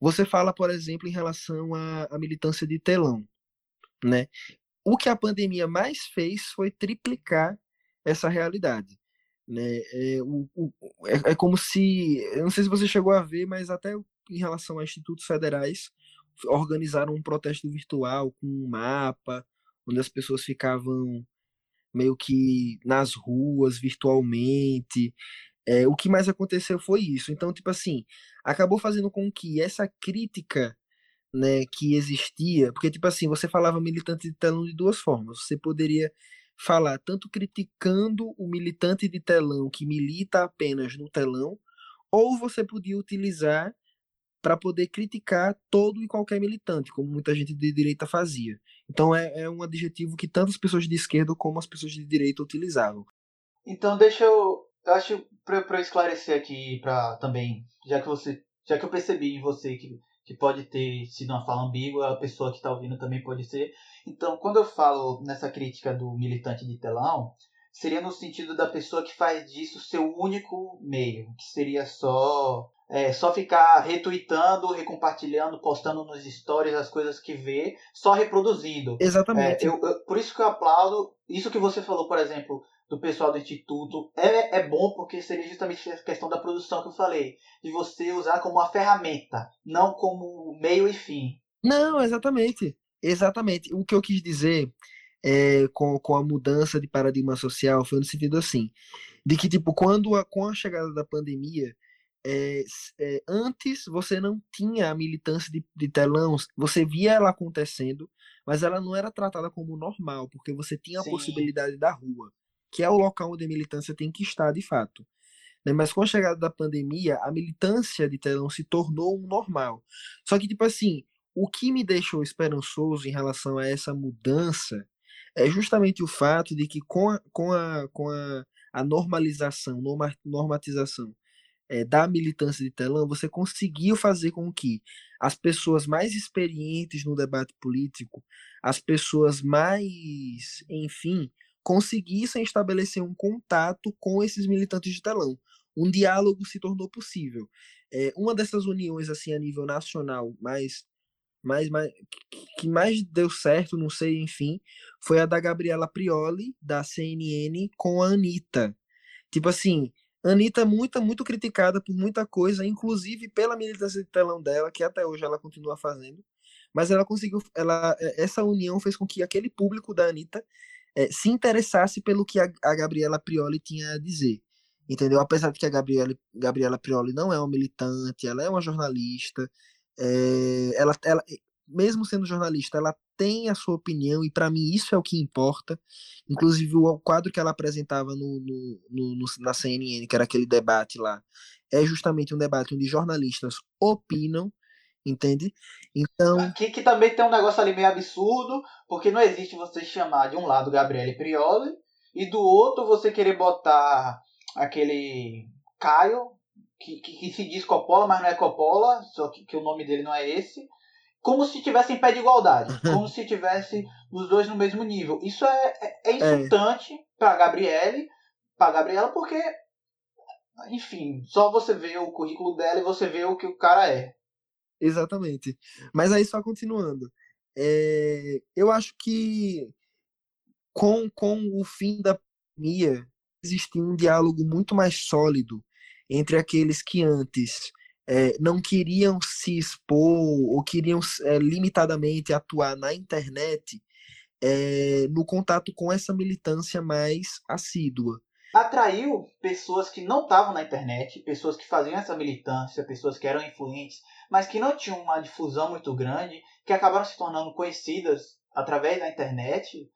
você fala, por exemplo, em relação à, à militância de telão, né? O que a pandemia mais fez foi triplicar essa realidade. Né? É, o, o, é, é como se. Eu não sei se você chegou a ver, mas até em relação a institutos federais, organizaram um protesto virtual com um mapa, onde as pessoas ficavam meio que nas ruas, virtualmente. É, o que mais aconteceu foi isso. Então, tipo assim, acabou fazendo com que essa crítica né, que existia, porque, tipo assim, você falava militante de telão de duas formas. Você poderia falar tanto criticando o militante de telão que milita apenas no telão, ou você podia utilizar para poder criticar todo e qualquer militante, como muita gente de direita fazia. Então é, é um adjetivo que tanto as pessoas de esquerda como as pessoas de direita utilizavam. Então deixa eu, eu acho para esclarecer aqui para também, já que você, já que eu percebi em você que que pode ter sido uma fala ambígua, a pessoa que está ouvindo também pode ser. Então, quando eu falo nessa crítica do militante de telão, seria no sentido da pessoa que faz disso seu único meio, que seria só é, só ficar retweetando, recompartilhando, postando nos stories as coisas que vê, só reproduzindo. Exatamente. É, eu, eu, por isso que eu aplaudo isso que você falou, por exemplo, do pessoal do instituto é, é bom porque seria justamente a questão da produção que eu falei, de você usar como uma ferramenta, não como meio e fim. Não, exatamente. Exatamente. O que eu quis dizer é, com, com a mudança de paradigma social foi no sentido assim, de que, tipo, quando a, com a chegada da pandemia, é, é, antes você não tinha a militância de, de telão, você via ela acontecendo, mas ela não era tratada como normal, porque você tinha a Sim. possibilidade da rua que é o local onde a militância tem que estar de fato. Né? Mas com a chegada da pandemia, a militância de telão se tornou um normal. Só que, tipo assim, o que me deixou esperançoso em relação a essa mudança é justamente o fato de que com a, com a, com a, a normalização, normatização é, da militância de telão, você conseguiu fazer com que as pessoas mais experientes no debate político, as pessoas mais, enfim, conseguissem estabelecer um contato com esses militantes de telão. Um diálogo se tornou possível. É, uma dessas uniões assim a nível nacional, mais, mais, mais que mais deu certo, não sei, enfim, foi a da Gabriela Prioli da CNN com a Anitta. Tipo assim, Anitta é muito, muito criticada por muita coisa, inclusive pela militância de telão dela, que até hoje ela continua fazendo. Mas ela conseguiu, ela, essa união fez com que aquele público da Anitta é, se interessasse pelo que a, a, Gabriela Prioli tinha a dizer. Entendeu? Apesar de que a Gabriela, Gabriela Prioli não é uma militante, ela é uma jornalista, é, ela, ela, mesmo sendo jornalista, ela tem a sua opinião e para mim isso é o que importa. Inclusive o quadro que ela apresentava no, no, no, na CNN, que era aquele debate lá, é justamente um debate onde jornalistas opinam entende? Então. Que, que também tem um negócio ali meio absurdo, porque não existe você chamar de um lado Gabriele Prioli e do outro você querer botar aquele Caio, que, que, que, se diz Coppola, mas não é Coppola, só que, que o nome dele não é esse, como se tivesse em pé de igualdade, como se tivesse os dois no mesmo nível. Isso é, é, é insultante é. para Gabriele, para Gabriela, porque, enfim, só você vê o currículo dela e você vê o que o cara é. Exatamente. Mas aí só continuando. É, eu acho que com, com o fim da pandemia existia um diálogo muito mais sólido entre aqueles que antes é, não queriam se expor ou queriam é, limitadamente atuar na internet é, no contato com essa militância mais assídua. Atraiu pessoas que não estavam na internet, pessoas que faziam essa militância, pessoas que eram influentes, mas que não tinham uma difusão muito grande, que acabaram se tornando conhecidas através da internet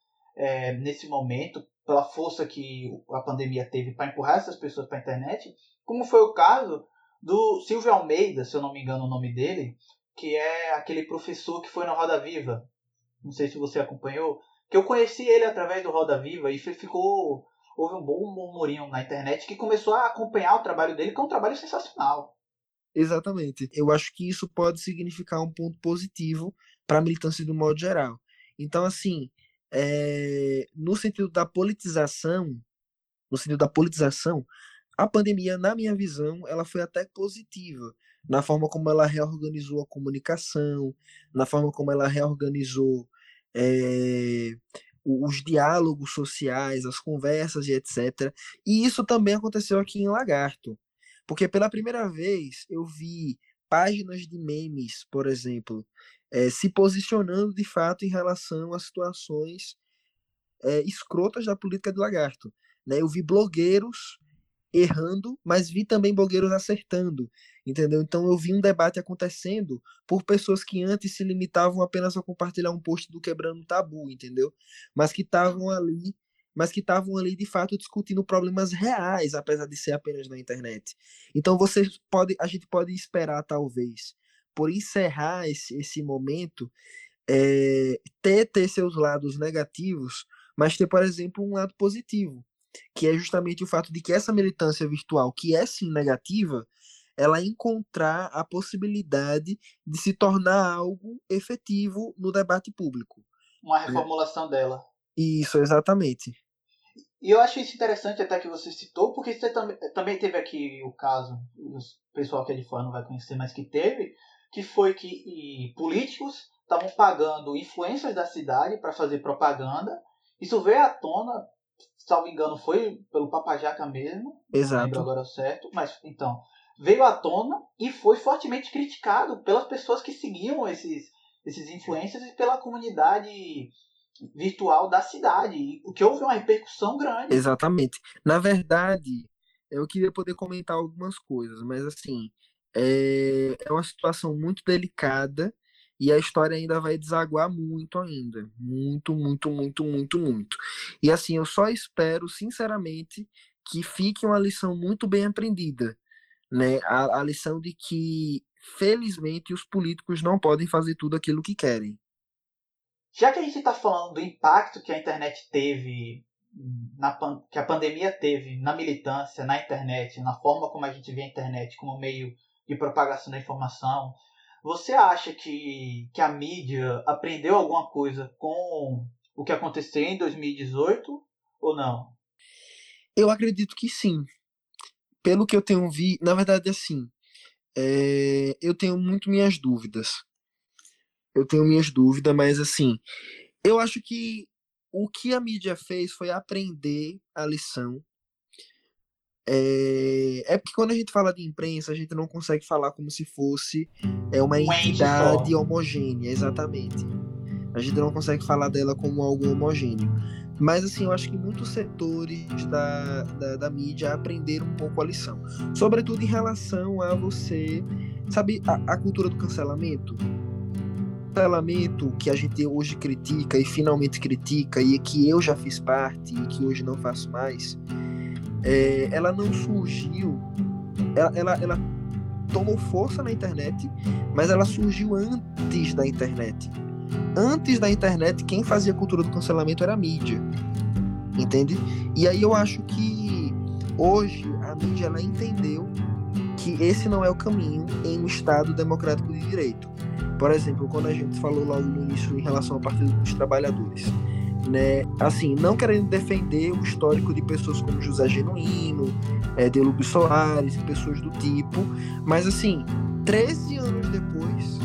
nesse momento, pela força que a pandemia teve para empurrar essas pessoas para a internet, como foi o caso do Silvio Almeida, se eu não me engano o nome dele, que é aquele professor que foi na Roda Viva. Não sei se você acompanhou, que eu conheci ele através do Roda Viva e ficou houve um bom murmurinho na internet que começou a acompanhar o trabalho dele, que é um trabalho sensacional. Exatamente. Eu acho que isso pode significar um ponto positivo para a militância do modo geral. Então, assim, é... no sentido da politização, no sentido da politização, a pandemia, na minha visão, ela foi até positiva na forma como ela reorganizou a comunicação, na forma como ela reorganizou é, os diálogos sociais, as conversas e etc. E isso também aconteceu aqui em Lagarto. Porque pela primeira vez eu vi páginas de memes, por exemplo, é, se posicionando de fato em relação a situações é, escrotas da política de Lagarto. Né? Eu vi blogueiros errando, mas vi também blogueiros acertando, entendeu? Então eu vi um debate acontecendo por pessoas que antes se limitavam apenas a compartilhar um post do quebrando tabu, entendeu? Mas que estavam ali, mas que estavam ali de fato discutindo problemas reais, apesar de ser apenas na internet. Então você pode, a gente pode esperar talvez por encerrar esse, esse momento é, ter ter seus lados negativos, mas ter por exemplo um lado positivo que é justamente o fato de que essa militância virtual, que é sim negativa, ela encontrar a possibilidade de se tornar algo efetivo no debate público. Uma reformulação é. dela. Isso, exatamente. E eu acho isso interessante até que você citou, porque você também, também teve aqui o caso, o pessoal que é de fora não vai conhecer, mas que teve, que foi que políticos estavam pagando influências da cidade para fazer propaganda. Isso veio à tona salvo engano, foi pelo Papajaca mesmo. Exato. Não lembro agora certo. Mas então, veio à tona e foi fortemente criticado pelas pessoas que seguiam esses, esses influencers e pela comunidade virtual da cidade. O que houve uma repercussão grande. Exatamente. Na verdade, eu queria poder comentar algumas coisas, mas assim, é, é uma situação muito delicada e a história ainda vai desaguar muito ainda. Muito, muito, muito, muito, muito. E assim, eu só espero, sinceramente, que fique uma lição muito bem aprendida. Né? A, a lição de que, felizmente, os políticos não podem fazer tudo aquilo que querem. Já que a gente está falando do impacto que a internet teve, na, que a pandemia teve na militância, na internet, na forma como a gente vê a internet como meio de propagação da informação, você acha que, que a mídia aprendeu alguma coisa com o que aconteceu em 2018 ou não? Eu acredito que sim. Pelo que eu tenho vi, na verdade, assim, é, eu tenho muito minhas dúvidas. Eu tenho minhas dúvidas, mas assim, eu acho que o que a mídia fez foi aprender a lição é, é porque quando a gente fala de imprensa, a gente não consegue falar como se fosse é, uma entidade homogênea, exatamente. A gente não consegue falar dela como algo homogêneo. Mas assim, eu acho que muitos setores da, da, da mídia aprenderam um pouco a lição. Sobretudo em relação a você. Sabe, a, a cultura do cancelamento? cancelamento que a gente hoje critica e finalmente critica, e que eu já fiz parte e que hoje não faço mais, é, ela não surgiu, ela, ela, ela tomou força na internet, mas ela surgiu antes da internet. Antes da internet, quem fazia cultura do cancelamento era a mídia, entende? E aí eu acho que hoje a mídia ela entendeu que esse não é o caminho em um Estado democrático de direito. Por exemplo, quando a gente falou lá no início em relação ao Partido dos Trabalhadores, né? Assim, não querendo defender o histórico de pessoas como José Genuíno, é, Delúbio Soares pessoas do tipo, mas assim, 13 anos depois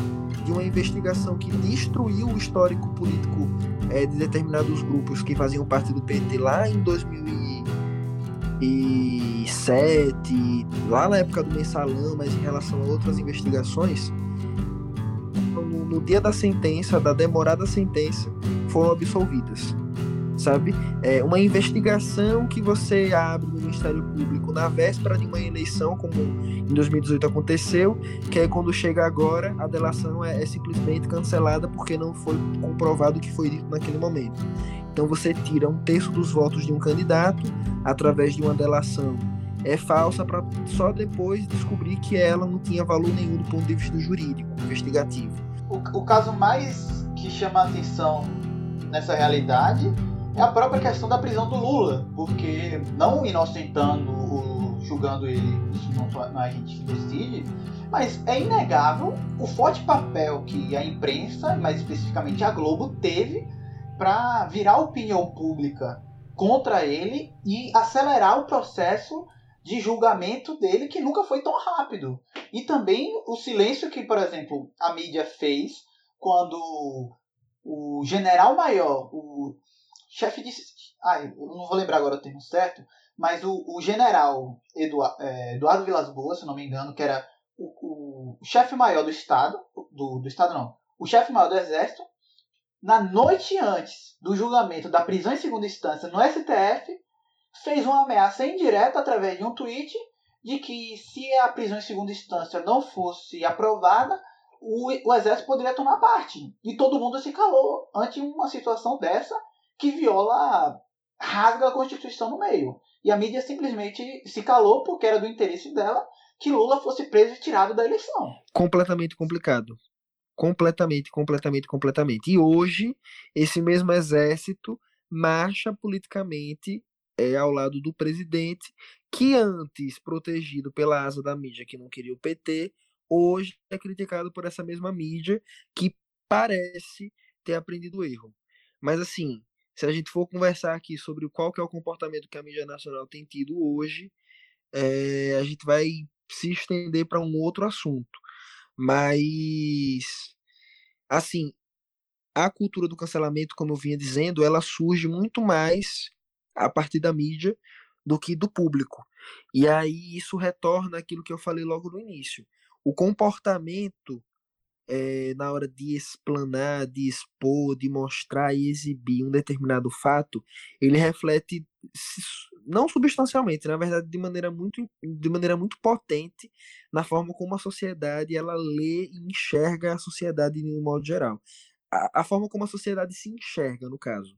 de uma investigação que destruiu o histórico político é, de determinados grupos que faziam parte do PT lá em 2007, lá na época do mensalão, mas em relação a outras investigações, no, no dia da sentença, da demorada sentença, foram absolvidas. Sabe? É uma investigação que você abre no Ministério Público na véspera de uma eleição, como em 2018 aconteceu, que é quando chega agora, a delação é, é simplesmente cancelada porque não foi comprovado o que foi dito naquele momento. Então você tira um terço dos votos de um candidato através de uma delação é falsa para só depois descobrir que ela não tinha valor nenhum do ponto de vista jurídico, investigativo. O, o caso mais que chama a atenção nessa realidade é a própria questão da prisão do Lula, porque não inocentando, o, julgando ele, isso não, não é a gente que decide, mas é inegável o forte papel que a imprensa, mais especificamente a Globo, teve para virar opinião pública contra ele e acelerar o processo de julgamento dele que nunca foi tão rápido. E também o silêncio que, por exemplo, a mídia fez quando o general maior, o chefe de. Ah, eu não vou lembrar agora o termo certo, mas o, o general Eduardo, é, Eduardo Vilas Boas, se não me engano, que era o, o chefe maior do Estado, do, do Estado não, o chefe maior do Exército, na noite antes do julgamento da prisão em segunda instância no STF, fez uma ameaça indireta através de um tweet de que se a prisão em segunda instância não fosse aprovada, o, o exército poderia tomar parte. E todo mundo se calou ante uma situação dessa que viola, rasga a Constituição no meio. E a mídia simplesmente se calou porque era do interesse dela que Lula fosse preso e tirado da eleição. Completamente complicado. Completamente, completamente, completamente. E hoje, esse mesmo exército marcha politicamente é, ao lado do presidente, que antes protegido pela asa da mídia que não queria o PT, hoje é criticado por essa mesma mídia que parece ter aprendido o erro. Mas assim, se a gente for conversar aqui sobre qual que é o comportamento que a mídia nacional tem tido hoje, é, a gente vai se estender para um outro assunto. Mas, assim, a cultura do cancelamento, como eu vinha dizendo, ela surge muito mais a partir da mídia do que do público. E aí isso retorna aquilo que eu falei logo no início. O comportamento é, na hora de explanar, de expor, de mostrar e exibir um determinado fato, ele reflete não substancialmente, na verdade, de maneira muito, de maneira muito potente na forma como a sociedade ela lê e enxerga a sociedade de um modo geral. A, a forma como a sociedade se enxerga, no caso.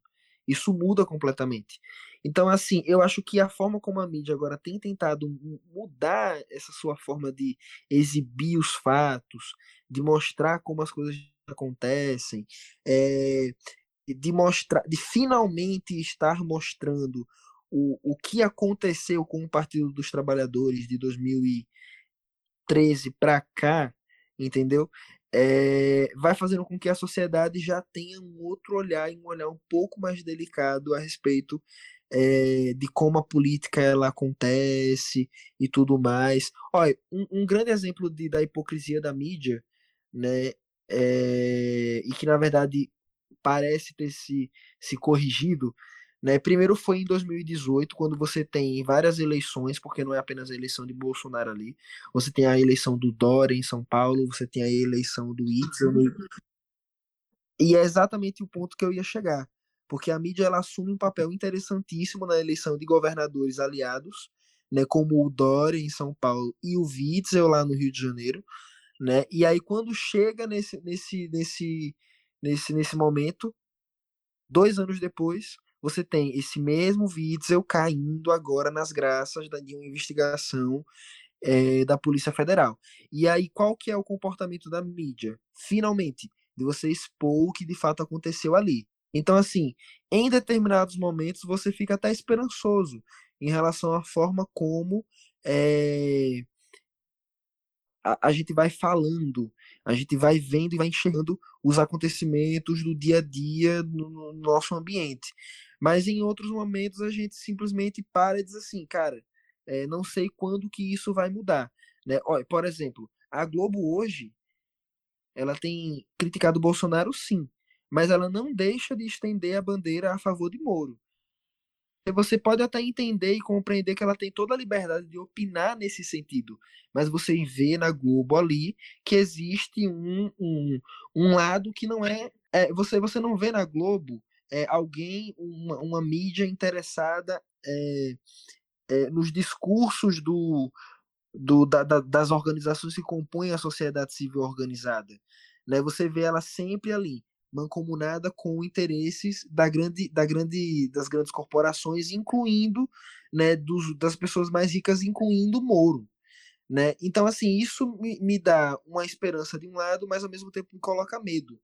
Isso muda completamente. Então, assim, eu acho que a forma como a mídia agora tem tentado mudar essa sua forma de exibir os fatos, de mostrar como as coisas acontecem, é, de mostrar, de finalmente estar mostrando o, o que aconteceu com o Partido dos Trabalhadores de 2013 para cá, entendeu? É, vai fazendo com que a sociedade já tenha um outro olhar, um olhar um pouco mais delicado a respeito é, de como a política ela acontece e tudo mais. Olha, um, um grande exemplo de, da hipocrisia da mídia, né, é, e que na verdade parece ter se, se corrigido, né? Primeiro foi em 2018, quando você tem várias eleições, porque não é apenas a eleição de Bolsonaro ali. Você tem a eleição do Dória em São Paulo, você tem a eleição do Itzel. E é exatamente o ponto que eu ia chegar. Porque a mídia ela assume um papel interessantíssimo na eleição de governadores aliados, né, como o Dória em São Paulo e o Witzel lá no Rio de Janeiro, né? E aí quando chega nesse nesse nesse nesse nesse momento, dois anos depois, você tem esse mesmo Witzel caindo agora nas graças de uma investigação é, da Polícia Federal. E aí, qual que é o comportamento da mídia? Finalmente, de você expor o que de fato aconteceu ali. Então, assim, em determinados momentos você fica até esperançoso em relação à forma como é, a, a gente vai falando a gente vai vendo e vai enxergando os acontecimentos do dia a dia no, no nosso ambiente. Mas em outros momentos a gente simplesmente para e diz assim, cara, é, não sei quando que isso vai mudar. Né? Olha, por exemplo, a Globo hoje ela tem criticado o Bolsonaro sim, mas ela não deixa de estender a bandeira a favor de Moro. Você pode até entender e compreender que ela tem toda a liberdade de opinar nesse sentido, mas você vê na Globo ali que existe um, um, um lado que não é, é. você, você não vê na Globo é, alguém, uma, uma mídia interessada é, é, nos discursos do, do, da, da, das organizações que compõem a sociedade civil organizada. Né? Você vê ela sempre ali, mancomunada com interesses da grande, da grande, das grandes corporações, incluindo né, dos, das pessoas mais ricas, incluindo Moro. Né? Então, assim, isso me, me dá uma esperança de um lado, mas ao mesmo tempo me coloca medo.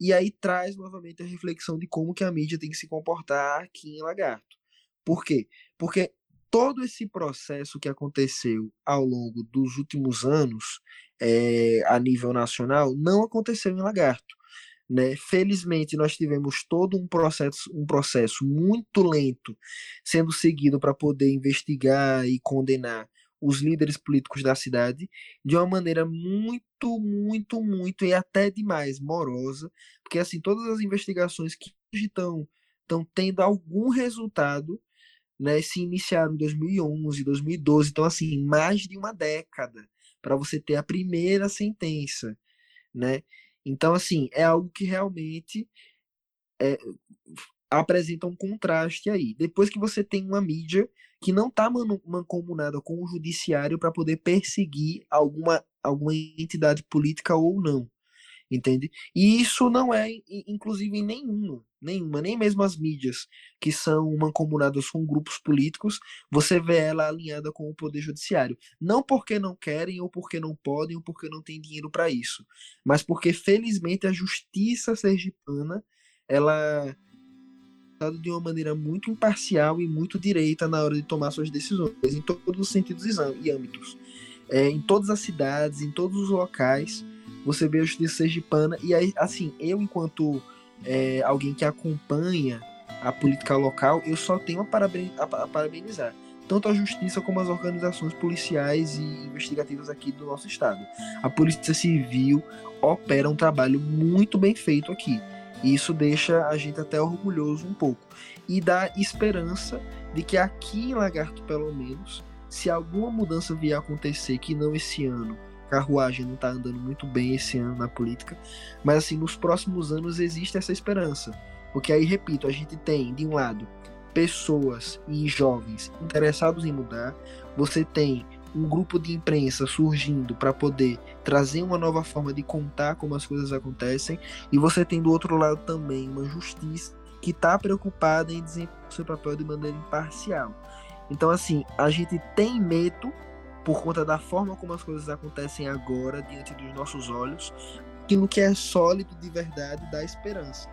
E aí traz novamente a reflexão de como que a mídia tem que se comportar aqui em Lagarto. Por quê? Porque todo esse processo que aconteceu ao longo dos últimos anos é, a nível nacional não aconteceu em Lagarto. Né? Felizmente, nós tivemos todo um processo, um processo muito lento sendo seguido para poder investigar e condenar os líderes políticos da cidade de uma maneira muito, muito, muito e até demais morosa, porque assim todas as investigações que estão estão tendo algum resultado, né? Se iniciaram em 2011, 2012, então assim, mais de uma década para você ter a primeira sentença, né? Então assim, é algo que realmente é, apresenta um contraste aí. Depois que você tem uma mídia que não está mancomunada com o judiciário para poder perseguir alguma, alguma entidade política ou não entende? E isso não é, inclusive, em nenhuma, nenhuma, nem mesmo as mídias que são mancomunadas com grupos políticos, você vê ela alinhada com o poder judiciário. Não porque não querem, ou porque não podem, ou porque não tem dinheiro para isso, mas porque, felizmente, a justiça sergipana, ela de uma maneira muito imparcial e muito direita na hora de tomar suas decisões, em todos os sentidos e âmbitos. É, em todas as cidades, em todos os locais, você vê a justiça sergipana, e aí, assim, eu, enquanto é, alguém que acompanha a política local, eu só tenho a, a parabenizar tanto a justiça como as organizações policiais e investigativas aqui do nosso estado. A Polícia Civil opera um trabalho muito bem feito aqui. E isso deixa a gente até orgulhoso um pouco. E dá esperança de que aqui em Lagarto, pelo menos, se alguma mudança vier a acontecer, que não esse ano, carruagem não está andando muito bem esse ano na política, mas assim, nos próximos anos existe essa esperança. Porque aí, repito, a gente tem, de um lado, pessoas e jovens interessados em mudar, você tem um grupo de imprensa surgindo para poder trazer uma nova forma de contar como as coisas acontecem, e você tem do outro lado também uma justiça que está preocupada em desempenhar seu papel de maneira imparcial. Então, assim, a gente tem medo por conta da forma como as coisas acontecem agora diante dos nossos olhos, aquilo que é sólido de verdade dá esperança,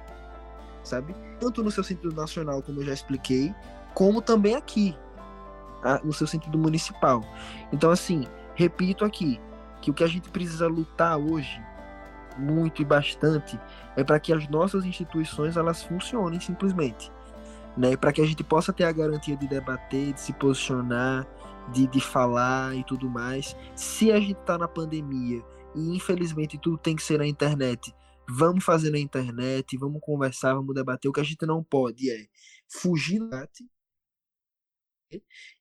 sabe? Tanto no seu sentido nacional, como eu já expliquei, como também aqui, no seu sentido municipal. Então, assim, repito aqui, que o que a gente precisa lutar hoje, muito e bastante, é para que as nossas instituições elas funcionem simplesmente. Né, para que a gente possa ter a garantia de debater, de se posicionar, de, de falar e tudo mais. Se a gente tá na pandemia e infelizmente tudo tem que ser na internet, vamos fazer na internet, vamos conversar, vamos debater. O que a gente não pode é fugir do debate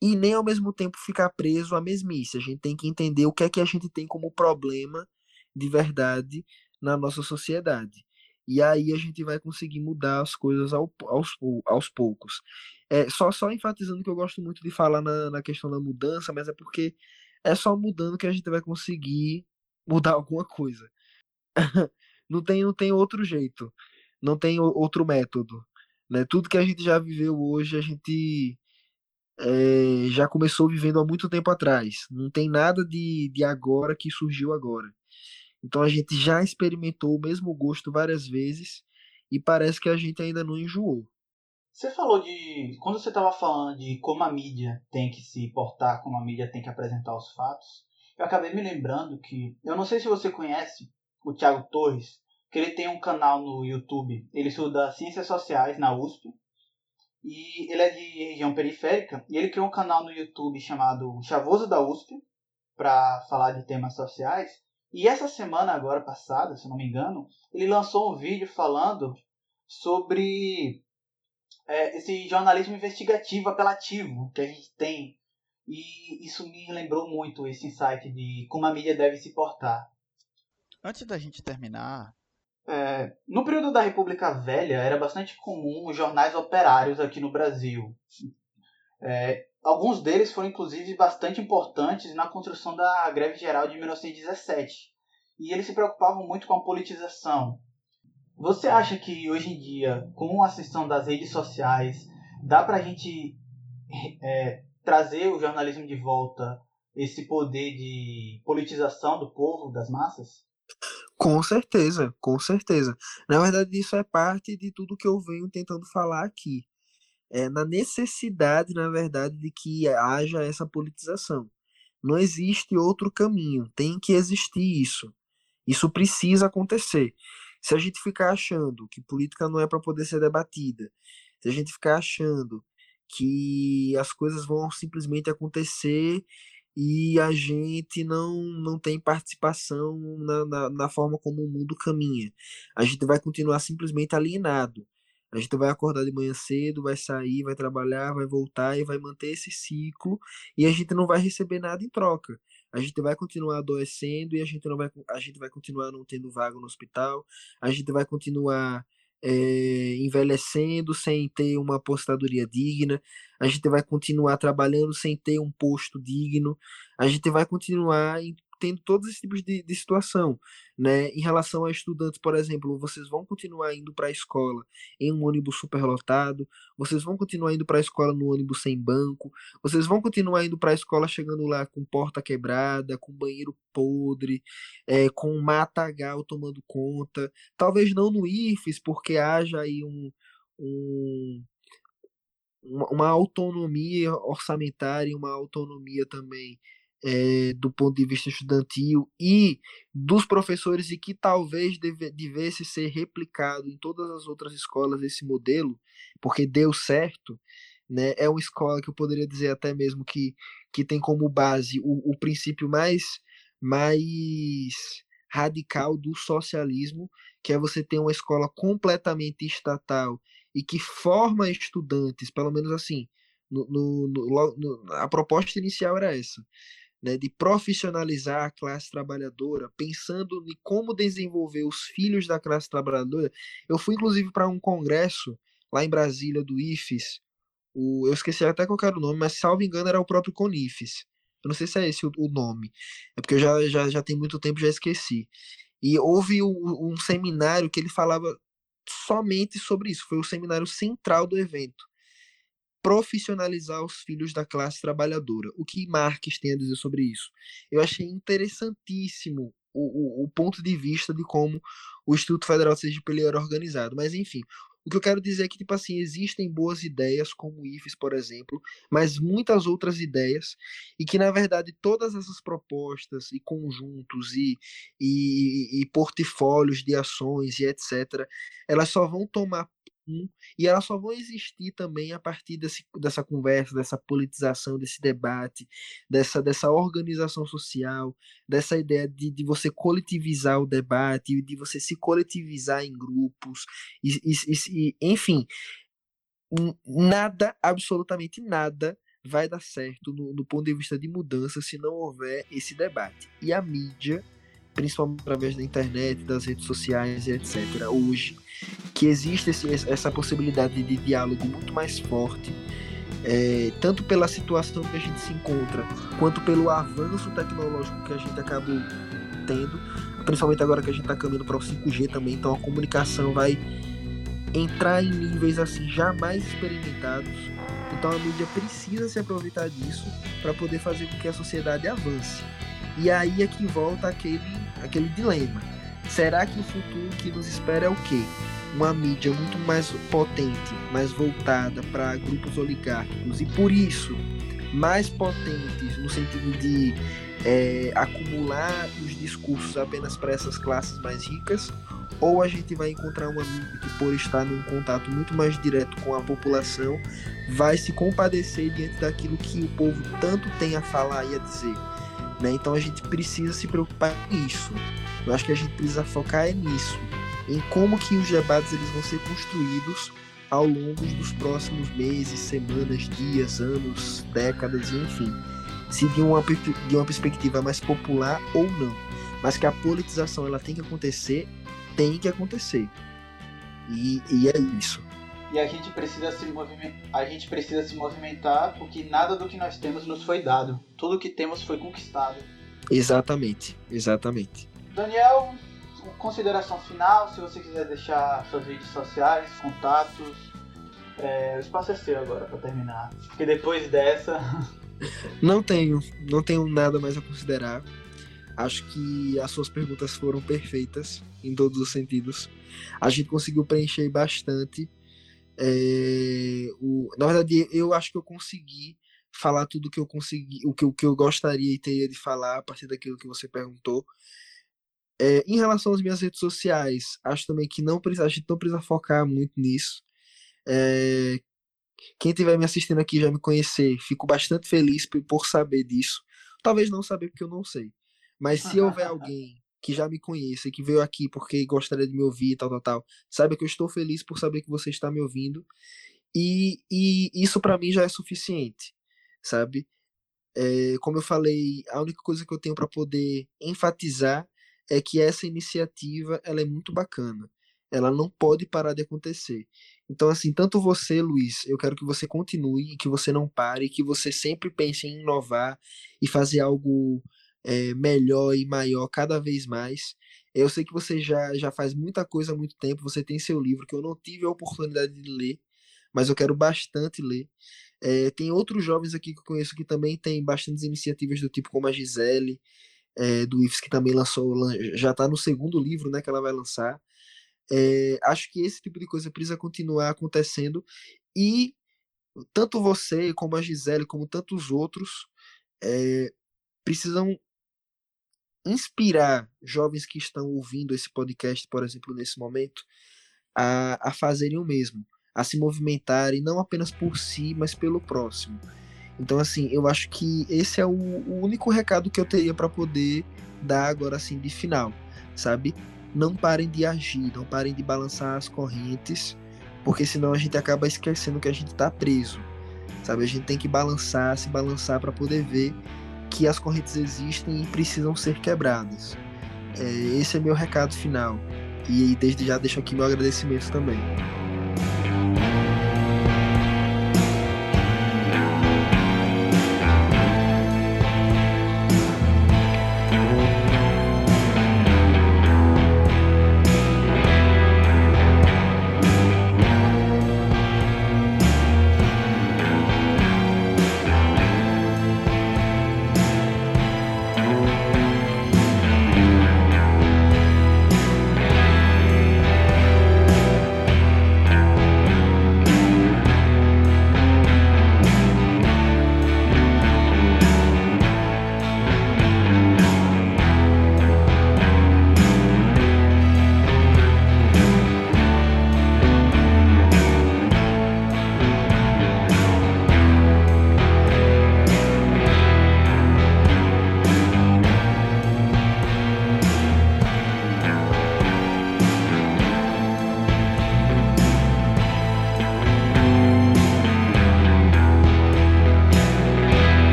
e nem ao mesmo tempo ficar preso à mesmice. A gente tem que entender o que é que a gente tem como problema de verdade na nossa sociedade. E aí a gente vai conseguir mudar as coisas ao, aos, aos poucos. É, só, só enfatizando que eu gosto muito de falar na, na questão da mudança, mas é porque é só mudando que a gente vai conseguir mudar alguma coisa. não, tem, não tem outro jeito. Não tem outro método. Né? Tudo que a gente já viveu hoje, a gente é, já começou vivendo há muito tempo atrás. Não tem nada de, de agora que surgiu agora. Então a gente já experimentou o mesmo gosto várias vezes e parece que a gente ainda não enjoou. Você falou de. Quando você estava falando de como a mídia tem que se portar, como a mídia tem que apresentar os fatos, eu acabei me lembrando que. Eu não sei se você conhece o Thiago Torres, que ele tem um canal no YouTube. Ele estuda Ciências Sociais na USP. E ele é de região periférica. E ele criou um canal no YouTube chamado Chavoso da USP, para falar de temas sociais. E essa semana agora passada, se não me engano, ele lançou um vídeo falando sobre é, esse jornalismo investigativo apelativo que a gente tem. E isso me lembrou muito esse insight de como a mídia deve se portar. Antes da gente terminar. É, no período da República Velha, era bastante comum os jornais operários aqui no Brasil. É, Alguns deles foram inclusive bastante importantes na construção da greve geral de 1917. E eles se preocupavam muito com a politização. Você acha que hoje em dia, com a ascensão das redes sociais, dá para a gente é, trazer o jornalismo de volta, esse poder de politização do povo, das massas? Com certeza, com certeza. Na verdade, isso é parte de tudo que eu venho tentando falar aqui é, na necessidade, na verdade, de que haja essa politização. Não existe outro caminho, tem que existir isso. Isso precisa acontecer. Se a gente ficar achando que política não é para poder ser debatida, se a gente ficar achando que as coisas vão simplesmente acontecer e a gente não, não tem participação na, na, na forma como o mundo caminha, a gente vai continuar simplesmente alienado A gente vai acordar de manhã cedo, vai sair, vai trabalhar, vai voltar e vai manter esse ciclo e a gente não vai receber nada em troca. A gente vai continuar adoecendo e a gente não vai a gente vai continuar não tendo vaga no hospital. A gente vai continuar é, envelhecendo sem ter uma apostadoria digna, a gente vai continuar trabalhando sem ter um posto digno, a gente vai continuar tendo todos esses tipos de, de situação, né? Em relação a estudantes, por exemplo, vocês vão continuar indo para a escola em um ônibus superlotado, vocês vão continuar indo para a escola no ônibus sem banco, vocês vão continuar indo para a escola chegando lá com porta quebrada, com banheiro podre, é, com matagal tomando conta, talvez não no IFES, porque haja aí um, um uma autonomia orçamentária, uma autonomia também é, do ponto de vista estudantil e dos professores e que talvez deve, devesse ser replicado em todas as outras escolas esse modelo, porque deu certo, né? É uma escola que eu poderia dizer até mesmo que, que tem como base o, o princípio mais, mais radical do socialismo, que é você ter uma escola completamente estatal e que forma estudantes, pelo menos assim, no, no, no, a proposta inicial era essa né, de profissionalizar a classe trabalhadora, pensando em como desenvolver os filhos da classe trabalhadora. Eu fui, inclusive, para um congresso lá em Brasília, do IFES. O, eu esqueci até qual era o nome, mas, salvo engano, era o próprio CONIFES. Eu não sei se é esse o, o nome. É porque eu já, já, já tem muito tempo, já esqueci. E houve um, um seminário que ele falava somente sobre isso. Foi o seminário central do evento profissionalizar os filhos da classe trabalhadora. O que Marx tem a dizer sobre isso? Eu achei interessantíssimo o, o, o ponto de vista de como o Instituto Federal de Sergipe era organizado. Mas, enfim, o que eu quero dizer é que, tipo assim, existem boas ideias, como o IFES, por exemplo, mas muitas outras ideias, e que, na verdade, todas essas propostas e conjuntos e, e, e portfólios de ações e etc., elas só vão tomar e elas só vão existir também a partir desse, dessa conversa, dessa politização, desse debate, dessa, dessa organização social, dessa ideia de, de você coletivizar o debate, de você se coletivizar em grupos, e, e, e enfim, nada, absolutamente nada vai dar certo no, no ponto de vista de mudança se não houver esse debate. E a mídia principalmente através da internet, das redes sociais e etc. Hoje, que existe esse, essa possibilidade de diálogo muito mais forte, é, tanto pela situação que a gente se encontra, quanto pelo avanço tecnológico que a gente acabou tendo, principalmente agora que a gente está caminhando para o 5G também, então a comunicação vai entrar em níveis assim jamais experimentados. Então a mídia precisa se aproveitar disso para poder fazer com que a sociedade avance. E aí é que volta aquele, aquele dilema. Será que o futuro que nos espera é o quê? Uma mídia muito mais potente, mais voltada para grupos oligárquicos e por isso mais potentes no sentido de é, acumular os discursos apenas para essas classes mais ricas, ou a gente vai encontrar uma mídia que, por estar num contato muito mais direto com a população, vai se compadecer diante daquilo que o povo tanto tem a falar e a dizer. Né? Então a gente precisa se preocupar com isso. Eu acho que a gente precisa focar é nisso, em como que os debates eles vão ser construídos ao longo dos próximos meses, semanas, dias, anos, décadas, enfim. Se de uma, de uma perspectiva mais popular ou não. Mas que a politização ela tem que acontecer, tem que acontecer. E, e é isso e a gente precisa se movimentar, a gente precisa se movimentar porque nada do que nós temos nos foi dado. Tudo que temos foi conquistado. Exatamente, exatamente. Daniel, consideração final, se você quiser deixar suas redes sociais, contatos, é, o espaço é seu agora para terminar. Porque depois dessa. Não tenho, não tenho nada mais a considerar. Acho que as suas perguntas foram perfeitas em todos os sentidos. A gente conseguiu preencher bastante é, o, na verdade, eu acho que eu consegui falar tudo que eu consegui, o que, o que eu gostaria e teria de falar a partir daquilo que você perguntou. É, em relação às minhas redes sociais, acho também que não precisa, a gente não precisa focar muito nisso. É, quem estiver me assistindo aqui já me conhecer, fico bastante feliz por, por saber disso. Talvez não saber porque eu não sei. Mas se houver alguém que já me conheça e que veio aqui porque gostaria de me ouvir, tal, tal, tal, saiba que eu estou feliz por saber que você está me ouvindo. E, e isso para mim já é suficiente, sabe? É, como eu falei, a única coisa que eu tenho para poder enfatizar é que essa iniciativa ela é muito bacana. Ela não pode parar de acontecer. Então, assim, tanto você, Luiz, eu quero que você continue, que você não pare, que você sempre pense em inovar e fazer algo é, melhor e maior cada vez mais. Eu sei que você já, já faz muita coisa há muito tempo, você tem seu livro que eu não tive a oportunidade de ler, mas eu quero bastante ler. É, tem outros jovens aqui que eu conheço que também tem bastantes iniciativas do tipo como a Gisele, é, do IFES, que também lançou, já está no segundo livro né, que ela vai lançar. É, acho que esse tipo de coisa precisa continuar acontecendo e tanto você, como a Gisele, como tantos outros, é, precisam inspirar jovens que estão ouvindo esse podcast, por exemplo, nesse momento, a, a fazerem o mesmo, a se movimentarem não apenas por si, mas pelo próximo. Então, assim, eu acho que esse é o, o único recado que eu teria para poder dar agora, assim, de final, sabe? Não parem de agir, não parem de balançar as correntes, porque senão a gente acaba esquecendo que a gente está preso, sabe? A gente tem que balançar, se balançar para poder ver que as correntes existem e precisam ser quebradas. É, esse é meu recado final. E desde já deixo aqui meu agradecimento também.